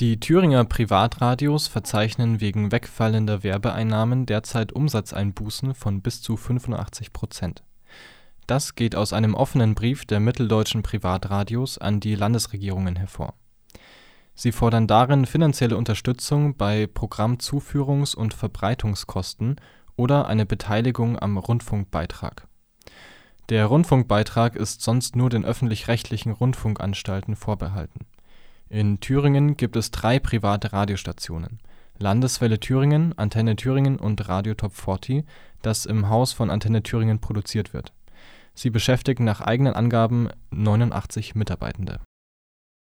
Die Thüringer Privatradios verzeichnen wegen wegfallender Werbeeinnahmen derzeit Umsatzeinbußen von bis zu 85 Prozent. Das geht aus einem offenen Brief der Mitteldeutschen Privatradios an die Landesregierungen hervor. Sie fordern darin finanzielle Unterstützung bei Programmzuführungs - und Verbreitungskosten oder eine Beteiligung am Rundfunkbeitrag. Der Rundfunkbeitrag ist sonst nur den öffentlich-rechtlichen Rundfunkanstalten vorbehalten. In Thüringen gibt es drei private Radiostationen: Landeswelle Thüringen, Antenne Thüringen und Radio Top 40, das im Haus von Antenne Thüringen produziert wird. Sie beschäftigen nach eigenen Angaben 89 Mitarbeitende